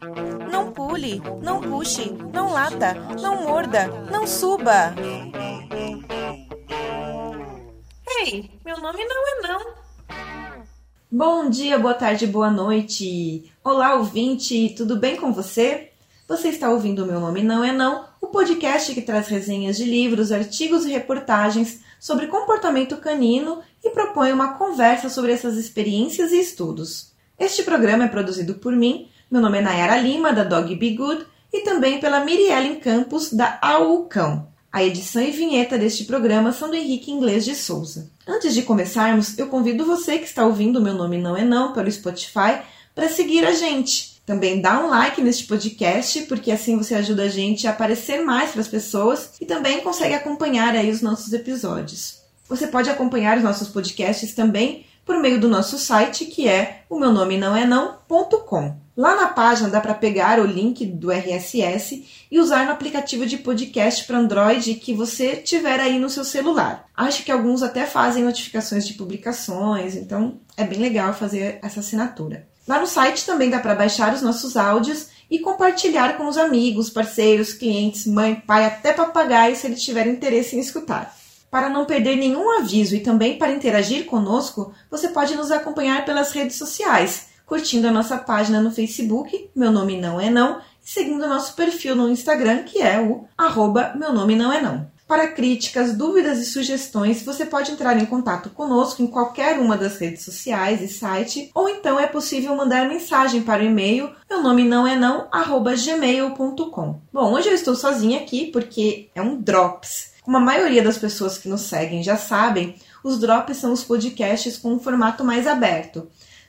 Não pule, não puxe, não lata, não morda, não suba. Ei, meu nome não é não. Bom dia, boa tarde, boa noite. Olá, ouvinte, tudo bem com você? Você está ouvindo o Meu Nome Não É Não, o podcast que traz resenhas de livros, artigos e reportagens sobre comportamento canino e propõe uma conversa sobre essas experiências e estudos. Este programa é produzido por mim, meu nome é Nayara Lima, da Dog Be Good, e também pela Miriellen Campos, da Aucão. A edição e vinheta deste programa são do Henrique Inglês de Souza. Antes de começarmos, eu convido você que está ouvindo Meu Nome Não É Não pelo Spotify para seguir a gente. Também dá um like neste podcast, porque assim você ajuda a gente a aparecer mais para as pessoas e também consegue acompanhar aí os nossos episódios. Você pode acompanhar os nossos podcasts também por meio do nosso site, que é o meu nome não é não.com. Lá na página dá para pegar o link do RSS e usar no aplicativo de podcast para Android que você tiver aí no seu celular. Acho que alguns até fazem notificações de publicações, então é bem legal fazer essa assinatura. Lá no site também dá para baixar os nossos áudios e compartilhar com os amigos, parceiros, clientes, mãe, pai, até papagaio se ele tiver interesse em escutar. Para não perder nenhum aviso e também para interagir conosco, você pode nos acompanhar pelas redes sociais, curtindo a nossa página no Facebook, Meu Nome Não É Não, e seguindo o nosso perfil no Instagram, que é o arroba Meu Nome Não É Não. Para críticas, dúvidas e sugestões, você pode entrar em contato conosco em qualquer uma das redes sociais e site, ou então é possível mandar mensagem para o e-mail meu nome não é não, arroba gmail.com. Bom, hoje eu estou sozinha aqui porque é um Drops. Como a maioria das pessoas que nos seguem já sabem, os drops são os podcasts com um formato mais aberto.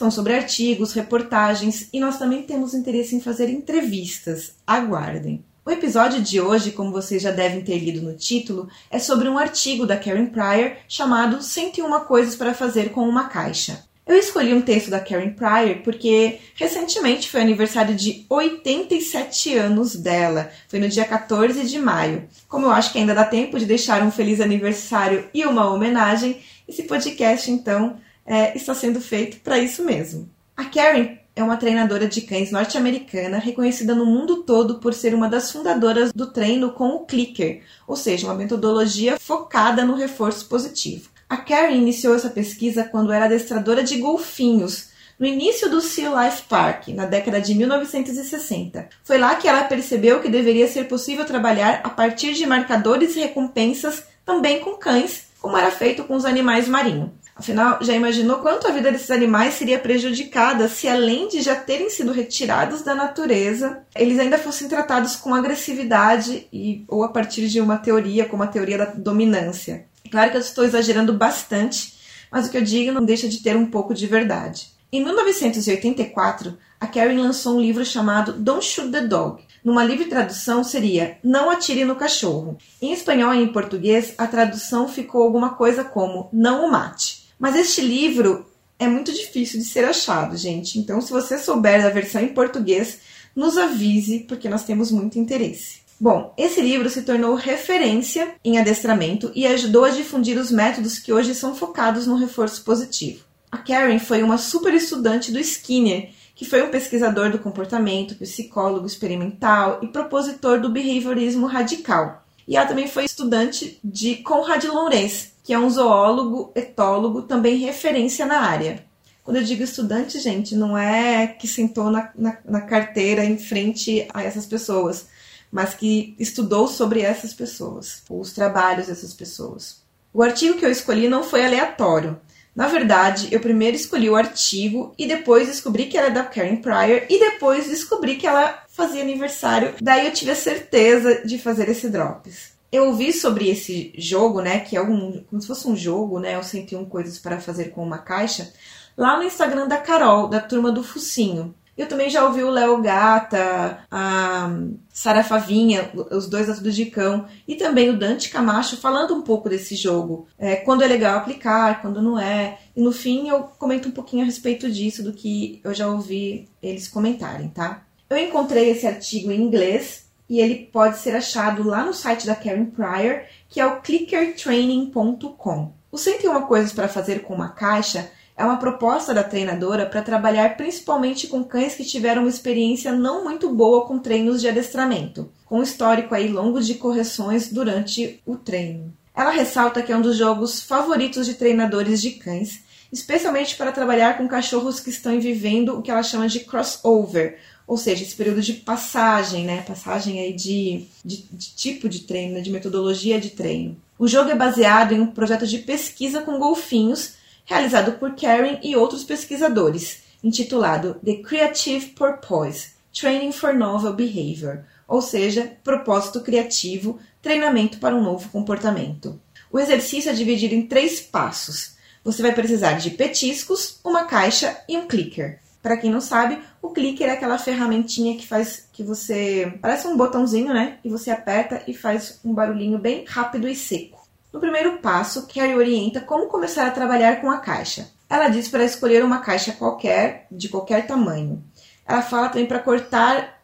São sobre artigos, reportagens e nós também temos interesse em fazer entrevistas. Aguardem! O episódio de hoje, como vocês já devem ter lido no título, é sobre um artigo da Karen Pryor chamado 101 Coisas para Fazer com uma Caixa. Eu escolhi um texto da Karen Pryor porque recentemente foi aniversário de 87 anos dela. Foi no dia 14 de maio. Como eu acho que ainda dá tempo de deixar um feliz aniversário e uma homenagem, esse podcast então é, está sendo feito para isso mesmo. A Karen é uma treinadora de cães norte-americana reconhecida no mundo todo por ser uma das fundadoras do treino com o clicker, ou seja, uma metodologia focada no reforço positivo. A Karen iniciou essa pesquisa quando era adestradora de golfinhos, no início do Sea Life Park, na década de 1960. Foi lá que ela percebeu que deveria ser possível trabalhar a partir de marcadores e recompensas também com cães, como era feito com os animais marinhos. Afinal, já imaginou quanto a vida desses animais seria prejudicada se, além de já terem sido retirados da natureza, eles ainda fossem tratados com agressividade e, ou a partir de uma teoria, como a teoria da dominância? Claro que eu estou exagerando bastante, mas o que eu digo não deixa de ter um pouco de verdade. Em 1984, a Karen lançou um livro chamado Don't Shoot the Dog. Numa livre tradução seria Não atire no cachorro. Em espanhol e em português, a tradução ficou alguma coisa como Não o mate. Mas este livro é muito difícil de ser achado, gente. Então, se você souber da versão em português, nos avise, porque nós temos muito interesse. Bom, esse livro se tornou referência em adestramento e ajudou a difundir os métodos que hoje são focados no reforço positivo. A Karen foi uma super estudante do Skinner, que foi um pesquisador do comportamento, psicólogo experimental e propositor do behaviorismo radical. E ela também foi estudante de Conrad Lorenz, que é um zoólogo, etólogo, também referência na área. Quando eu digo estudante, gente, não é que sentou na, na, na carteira em frente a essas pessoas mas que estudou sobre essas pessoas, os trabalhos dessas pessoas. O artigo que eu escolhi não foi aleatório. Na verdade, eu primeiro escolhi o artigo e depois descobri que era da Karen Pryor e depois descobri que ela fazia aniversário. Daí eu tive a certeza de fazer esse drops. Eu ouvi sobre esse jogo, né, que é um, como se fosse um jogo, né, o 101 coisas para fazer com uma caixa, lá no Instagram da Carol, da turma do Focinho. Eu também já ouvi o Léo Gata, a Sara Favinha, os dois de Cão, e também o Dante Camacho falando um pouco desse jogo. É, quando é legal aplicar, quando não é. E no fim eu comento um pouquinho a respeito disso, do que eu já ouvi eles comentarem, tá? Eu encontrei esse artigo em inglês e ele pode ser achado lá no site da Karen Pryor, que é o clickertraining.com. O 101 Coisas para Fazer com uma Caixa é uma proposta da treinadora para trabalhar principalmente com cães que tiveram uma experiência não muito boa com treinos de adestramento, com histórico aí longo de correções durante o treino. Ela ressalta que é um dos jogos favoritos de treinadores de cães, especialmente para trabalhar com cachorros que estão vivendo o que ela chama de crossover, ou seja, esse período de passagem, né? Passagem aí de, de, de tipo de treino, né? de metodologia de treino. O jogo é baseado em um projeto de pesquisa com golfinhos realizado por Karen e outros pesquisadores, intitulado The Creative Purpose Training for Novel Behavior, ou seja, propósito criativo, treinamento para um novo comportamento. O exercício é dividido em três passos. Você vai precisar de petiscos, uma caixa e um clicker. Para quem não sabe, o clicker é aquela ferramentinha que faz que você parece um botãozinho, né? E você aperta e faz um barulhinho bem rápido e seco. No primeiro passo, Carrie orienta como começar a trabalhar com a caixa. Ela diz para escolher uma caixa qualquer, de qualquer tamanho. Ela fala também para cortar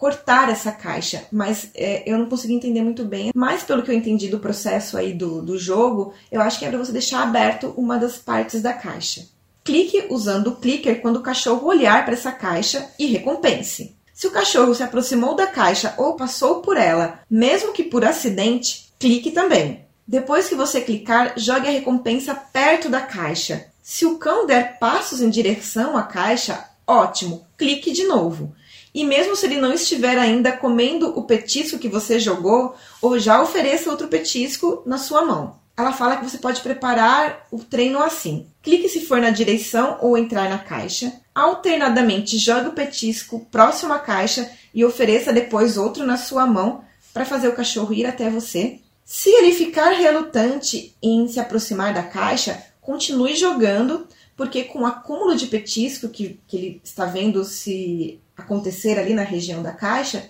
cortar essa caixa, mas é, eu não consegui entender muito bem. Mas pelo que eu entendi do processo aí do, do jogo, eu acho que é para você deixar aberto uma das partes da caixa. Clique usando o clicker quando o cachorro olhar para essa caixa e recompense. Se o cachorro se aproximou da caixa ou passou por ela, mesmo que por acidente, clique também. Depois que você clicar, jogue a recompensa perto da caixa. Se o cão der passos em direção à caixa, ótimo, clique de novo. E mesmo se ele não estiver ainda comendo o petisco que você jogou, ou já ofereça outro petisco na sua mão. Ela fala que você pode preparar o treino assim. Clique se for na direção ou entrar na caixa. Alternadamente, jogue o petisco próximo à caixa e ofereça depois outro na sua mão para fazer o cachorro ir até você. Se ele ficar relutante em se aproximar da caixa, continue jogando, porque com o acúmulo de petisco que, que ele está vendo se acontecer ali na região da caixa,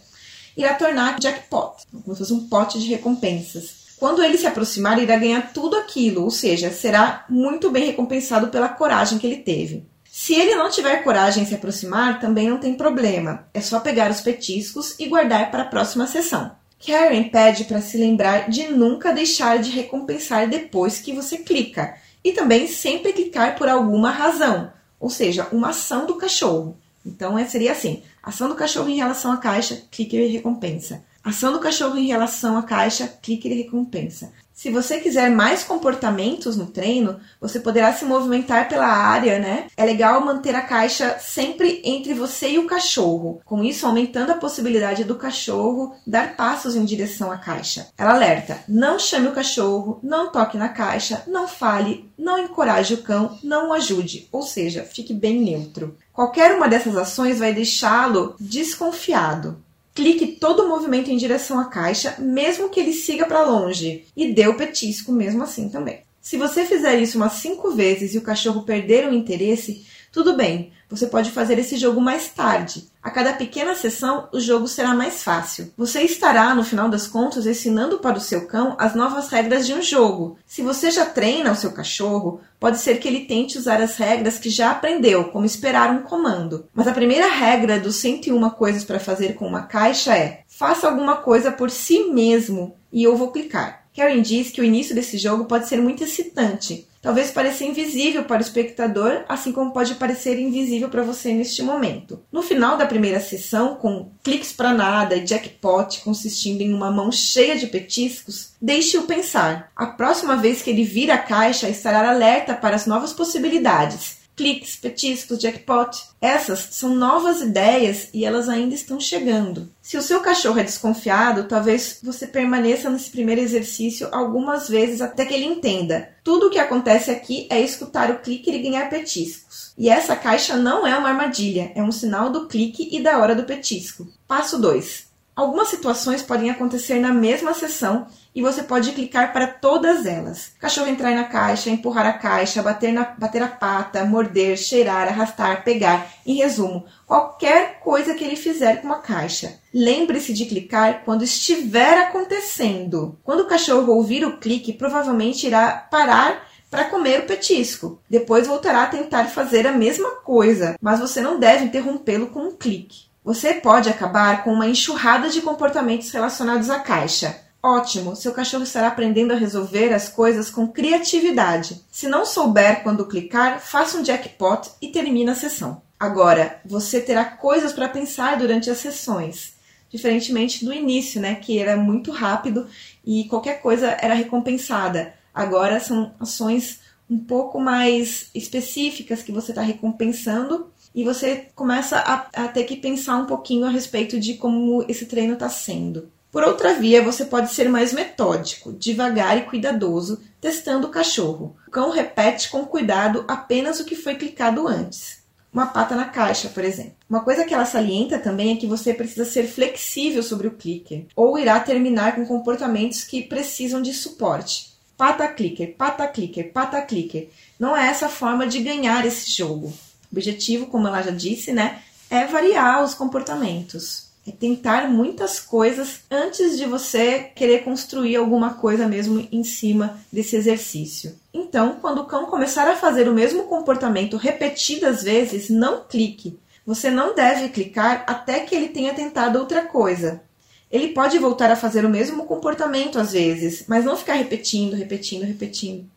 irá tornar jackpot, como se fosse um pote de recompensas. Quando ele se aproximar, irá ganhar tudo aquilo, ou seja, será muito bem recompensado pela coragem que ele teve. Se ele não tiver coragem em se aproximar, também não tem problema. É só pegar os petiscos e guardar para a próxima sessão. Karen pede para se lembrar de nunca deixar de recompensar depois que você clica e também sempre clicar por alguma razão, ou seja, uma ação do cachorro. Então é, seria assim: ação do cachorro em relação à caixa, clique e recompensa. Ação do cachorro em relação à caixa, clique e recompensa. Se você quiser mais comportamentos no treino, você poderá se movimentar pela área, né? É legal manter a caixa sempre entre você e o cachorro, com isso aumentando a possibilidade do cachorro dar passos em direção à caixa. Ela alerta: não chame o cachorro, não toque na caixa, não fale, não encoraje o cão, não o ajude, ou seja, fique bem neutro. Qualquer uma dessas ações vai deixá-lo desconfiado. Clique todo o movimento em direção à caixa, mesmo que ele siga para longe, e dê o petisco mesmo assim também. Se você fizer isso umas 5 vezes e o cachorro perder o interesse, tudo bem, você pode fazer esse jogo mais tarde. A cada pequena sessão, o jogo será mais fácil. Você estará, no final das contas, ensinando para o seu cão as novas regras de um jogo. Se você já treina o seu cachorro, pode ser que ele tente usar as regras que já aprendeu, como esperar um comando. Mas a primeira regra dos 101 coisas para fazer com uma caixa é: faça alguma coisa por si mesmo e eu vou clicar. Karen diz que o início desse jogo pode ser muito excitante, talvez pareça invisível para o espectador, assim como pode parecer invisível para você neste momento. No final da primeira sessão, com cliques para nada e jackpot consistindo em uma mão cheia de petiscos, deixe-o pensar. A próxima vez que ele vir a caixa, estará alerta para as novas possibilidades cliques, petiscos, jackpot. Essas são novas ideias e elas ainda estão chegando. Se o seu cachorro é desconfiado, talvez você permaneça nesse primeiro exercício algumas vezes até que ele entenda. Tudo o que acontece aqui é escutar o clique e ganhar petiscos. E essa caixa não é uma armadilha, é um sinal do clique e da hora do petisco. Passo 2. Algumas situações podem acontecer na mesma sessão e você pode clicar para todas elas. Cachorro entrar na caixa, empurrar a caixa, bater, na, bater a pata, morder, cheirar, arrastar, pegar. Em resumo, qualquer coisa que ele fizer com a caixa. Lembre-se de clicar quando estiver acontecendo. Quando o cachorro ouvir o clique, provavelmente irá parar para comer o petisco. Depois voltará a tentar fazer a mesma coisa, mas você não deve interrompê-lo com um clique. Você pode acabar com uma enxurrada de comportamentos relacionados à caixa Ótimo, seu cachorro estará aprendendo a resolver as coisas com criatividade. Se não souber quando clicar, faça um jackpot e termine a sessão. Agora, você terá coisas para pensar durante as sessões, diferentemente do início, né, que era muito rápido e qualquer coisa era recompensada. Agora são ações um pouco mais específicas que você está recompensando e você começa a, a ter que pensar um pouquinho a respeito de como esse treino está sendo. Por outra via, você pode ser mais metódico, devagar e cuidadoso, testando o cachorro. O cão repete com cuidado apenas o que foi clicado antes. Uma pata na caixa, por exemplo. Uma coisa que ela salienta também é que você precisa ser flexível sobre o clicker, ou irá terminar com comportamentos que precisam de suporte. Pata clicker, pata clicker, pata clicker. Não é essa forma de ganhar esse jogo. Objetivo, como ela já disse, né, é variar os comportamentos é tentar muitas coisas antes de você querer construir alguma coisa mesmo em cima desse exercício. Então, quando o cão começar a fazer o mesmo comportamento repetidas vezes, não clique. Você não deve clicar até que ele tenha tentado outra coisa. Ele pode voltar a fazer o mesmo comportamento às vezes, mas não ficar repetindo, repetindo, repetindo.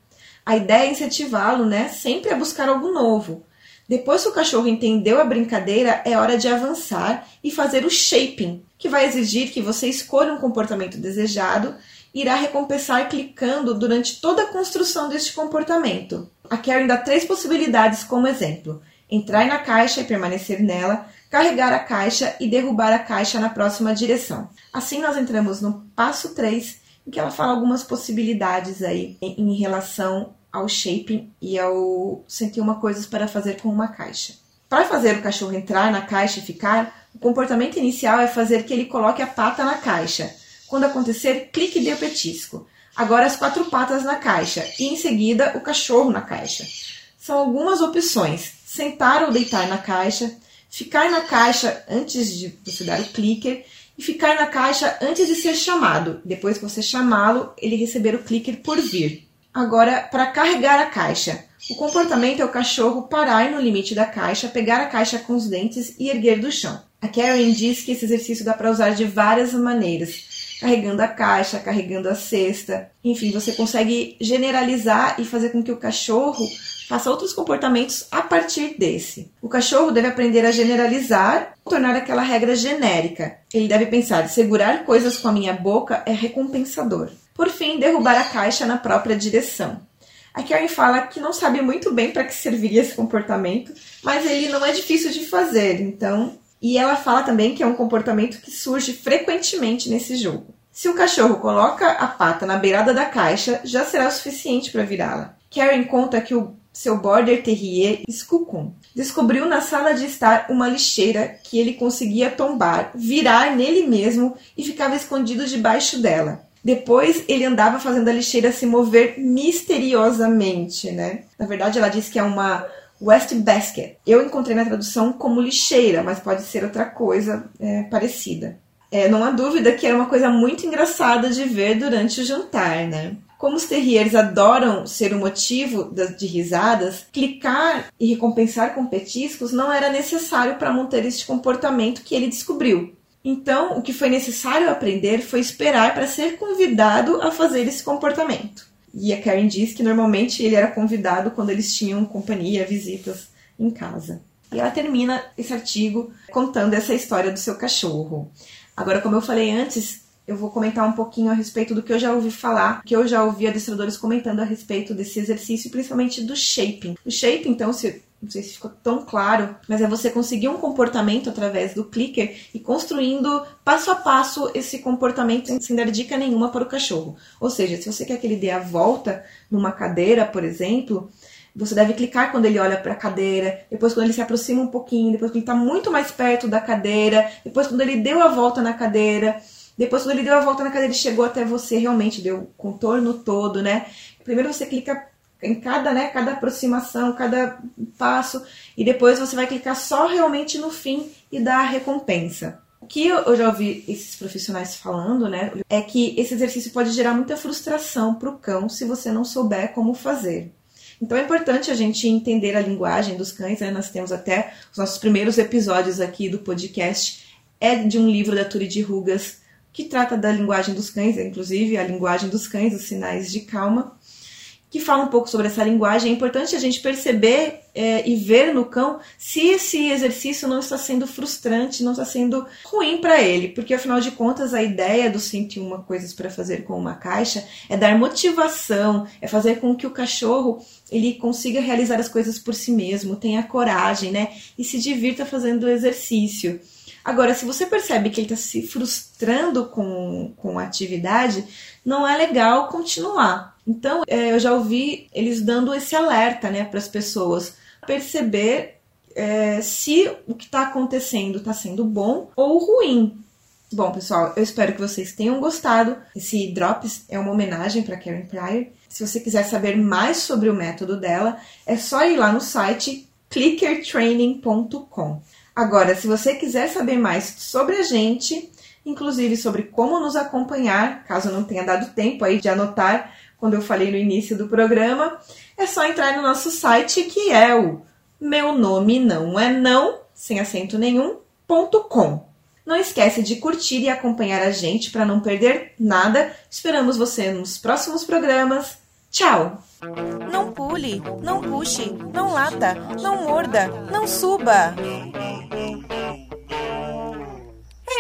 A ideia é incentivá-lo, né, sempre a buscar algo novo. Depois que o cachorro entendeu a brincadeira, é hora de avançar e fazer o shaping, que vai exigir que você escolha um comportamento desejado e irá recompensar clicando durante toda a construção deste comportamento. A Karen dá três possibilidades como exemplo: entrar na caixa e permanecer nela, carregar a caixa e derrubar a caixa na próxima direção. Assim, nós entramos no passo 3, em que ela fala algumas possibilidades aí em relação ao shaping e ao sentir uma coisas para fazer com uma caixa. Para fazer o cachorro entrar na caixa e ficar, o comportamento inicial é fazer que ele coloque a pata na caixa. Quando acontecer, clique e dê o petisco. Agora as quatro patas na caixa e em seguida o cachorro na caixa. São algumas opções: sentar ou deitar na caixa, ficar na caixa antes de você dar o clicker e ficar na caixa antes de ser chamado. Depois que você chamá-lo, ele receber o clicker por vir. Agora, para carregar a caixa. O comportamento é o cachorro parar no limite da caixa, pegar a caixa com os dentes e erguer do chão. A Karen diz que esse exercício dá para usar de várias maneiras, carregando a caixa, carregando a cesta. Enfim, você consegue generalizar e fazer com que o cachorro faça outros comportamentos a partir desse. O cachorro deve aprender a generalizar, tornar aquela regra genérica. Ele deve pensar: segurar coisas com a minha boca é recompensador. Por fim, derrubar a caixa na própria direção. A Karen fala que não sabe muito bem para que serviria esse comportamento, mas ele não é difícil de fazer, então. E ela fala também que é um comportamento que surge frequentemente nesse jogo. Se o cachorro coloca a pata na beirada da caixa, já será o suficiente para virá-la. Karen conta que o seu border terrier, Skukun, descobriu na sala de estar uma lixeira que ele conseguia tombar, virar nele mesmo e ficava escondido debaixo dela. Depois ele andava fazendo a lixeira se mover misteriosamente, né? Na verdade, ela disse que é uma West Basket. Eu encontrei na tradução como lixeira, mas pode ser outra coisa é, parecida. É, não há dúvida que era uma coisa muito engraçada de ver durante o jantar, né? Como os terriers adoram ser o motivo de risadas, clicar e recompensar com petiscos não era necessário para manter este comportamento que ele descobriu. Então, o que foi necessário aprender foi esperar para ser convidado a fazer esse comportamento. E a Karen diz que normalmente ele era convidado quando eles tinham companhia, visitas em casa. E ela termina esse artigo contando essa história do seu cachorro. Agora, como eu falei antes, eu vou comentar um pouquinho a respeito do que eu já ouvi falar, que eu já ouvi adestradores comentando a respeito desse exercício, principalmente do shaping. O shaping, então, se não sei se ficou tão claro, mas é você conseguir um comportamento através do clicker e construindo passo a passo esse comportamento sem dar dica nenhuma para o cachorro. Ou seja, se você quer que ele dê a volta numa cadeira, por exemplo, você deve clicar quando ele olha para a cadeira, depois quando ele se aproxima um pouquinho, depois quando ele está muito mais perto da cadeira, depois quando ele deu a volta na cadeira, depois quando ele deu a volta na cadeira e chegou até você, realmente deu o contorno todo, né? Primeiro você clica em cada, né, cada aproximação, cada passo, e depois você vai clicar só realmente no fim e dar a recompensa. O que eu já ouvi esses profissionais falando, né, é que esse exercício pode gerar muita frustração para o cão se você não souber como fazer. Então é importante a gente entender a linguagem dos cães, né? Nós temos até os nossos primeiros episódios aqui do podcast é de um livro da Turi de Rugas, que trata da linguagem dos cães, inclusive a linguagem dos cães, os sinais de calma que fala um pouco sobre essa linguagem. É importante a gente perceber é, e ver no cão se esse exercício não está sendo frustrante, não está sendo ruim para ele, porque afinal de contas a ideia do 101 coisas para fazer com uma caixa é dar motivação, é fazer com que o cachorro ele consiga realizar as coisas por si mesmo, tenha coragem, né, e se divirta fazendo o exercício. Agora, se você percebe que ele está se frustrando com, com a atividade, não é legal continuar. Então, é, eu já ouvi eles dando esse alerta né, para as pessoas perceber é, se o que está acontecendo está sendo bom ou ruim. Bom, pessoal, eu espero que vocês tenham gostado. Esse Drops é uma homenagem para Karen Pryor. Se você quiser saber mais sobre o método dela, é só ir lá no site clickertraining.com. Agora, se você quiser saber mais sobre a gente, inclusive sobre como nos acompanhar, caso não tenha dado tempo aí de anotar quando eu falei no início do programa, é só entrar no nosso site que é o meu nome não é não, sem acento nenhum, ponto com. Não esquece de curtir e acompanhar a gente para não perder nada. Esperamos você nos próximos programas. Tchau! Não pule, não puxe, não lata, não morda, não suba.